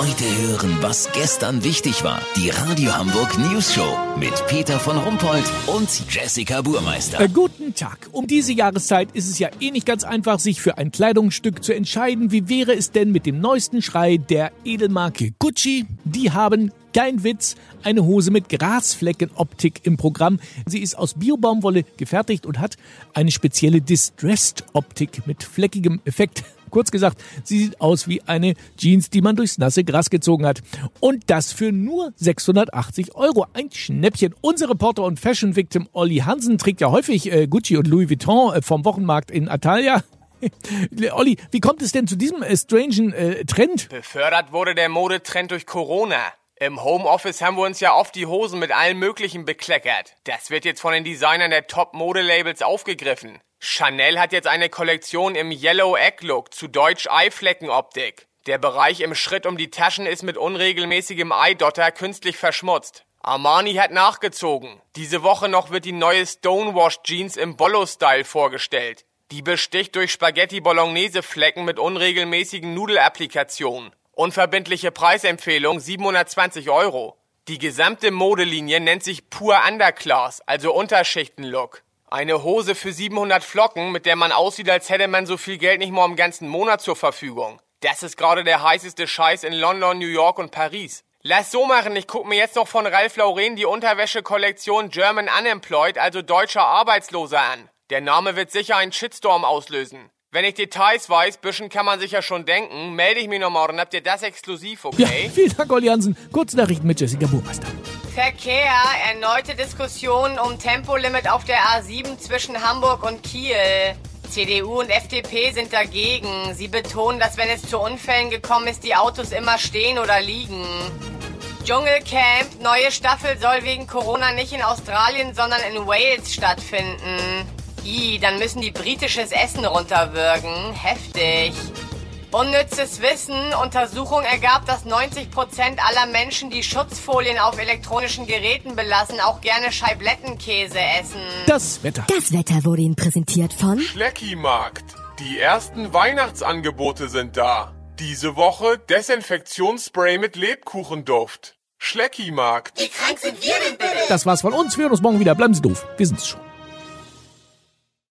Heute hören, was gestern wichtig war. Die Radio Hamburg News Show mit Peter von Rumpold und Jessica Burmeister. Äh, guten Tag. Um diese Jahreszeit ist es ja eh nicht ganz einfach, sich für ein Kleidungsstück zu entscheiden. Wie wäre es denn mit dem neuesten Schrei der Edelmarke Gucci? Die haben kein Witz, eine Hose mit Grasfleckenoptik im Programm. Sie ist aus Biobaumwolle gefertigt und hat eine spezielle Distressed-Optik mit fleckigem Effekt. Kurz gesagt, sie sieht aus wie eine Jeans, die man durchs nasse Gras gezogen hat. Und das für nur 680 Euro. Ein Schnäppchen. Unser Reporter und Fashion-Victim Olli Hansen trägt ja häufig äh, Gucci und Louis Vuitton äh, vom Wochenmarkt in Atalia. Olli, wie kommt es denn zu diesem äh, strangen äh, Trend? Befördert wurde der Modetrend durch Corona. Im Homeoffice haben wir uns ja oft die Hosen mit allem Möglichen bekleckert. Das wird jetzt von den Designern der Top-Modelabels aufgegriffen. Chanel hat jetzt eine Kollektion im Yellow Egg Look, zu Deutsch Eifleckenoptik. Der Bereich im Schritt um die Taschen ist mit unregelmäßigem Eidotter künstlich verschmutzt. Armani hat nachgezogen. Diese Woche noch wird die neue Stonewash Jeans im Bollo-Style vorgestellt. Die besticht durch Spaghetti Bolognese Flecken mit unregelmäßigen Nudelapplikationen. Unverbindliche Preisempfehlung 720 Euro. Die gesamte Modelinie nennt sich Pur Underclass, also Unterschichtenlook. Eine Hose für 700 Flocken, mit der man aussieht, als hätte man so viel Geld nicht mal im ganzen Monat zur Verfügung. Das ist gerade der heißeste Scheiß in London, New York und Paris. Lass so machen, ich guck mir jetzt noch von Ralph Lauren die Unterwäschekollektion German Unemployed, also deutscher Arbeitsloser an. Der Name wird sicher einen Shitstorm auslösen. Wenn ich Details weiß, bisschen kann man sich ja schon denken, melde ich mich noch morgen. Habt ihr das exklusiv, okay? Ja, vielen Dank, Olli Hansen. Kurznachrichten mit Jessica Burmeister. Verkehr, erneute Diskussionen um Tempolimit auf der A7 zwischen Hamburg und Kiel. CDU und FDP sind dagegen. Sie betonen, dass wenn es zu Unfällen gekommen ist, die Autos immer stehen oder liegen. Dschungelcamp, neue Staffel soll wegen Corona nicht in Australien, sondern in Wales stattfinden. I, dann müssen die britisches Essen runterwürgen. Heftig. Unnützes Wissen. Untersuchung ergab, dass 90% aller Menschen, die Schutzfolien auf elektronischen Geräten belassen, auch gerne Scheiblettenkäse essen. Das Wetter. Das Wetter wurde Ihnen präsentiert von Schleckimarkt. Die ersten Weihnachtsangebote sind da. Diese Woche Desinfektionsspray mit Lebkuchenduft. Schleckimarkt. Wie krank sind wir denn bitte? Das war's von uns. Wir hören uns morgen wieder. Bleiben Sie doof. Wir sind's schon.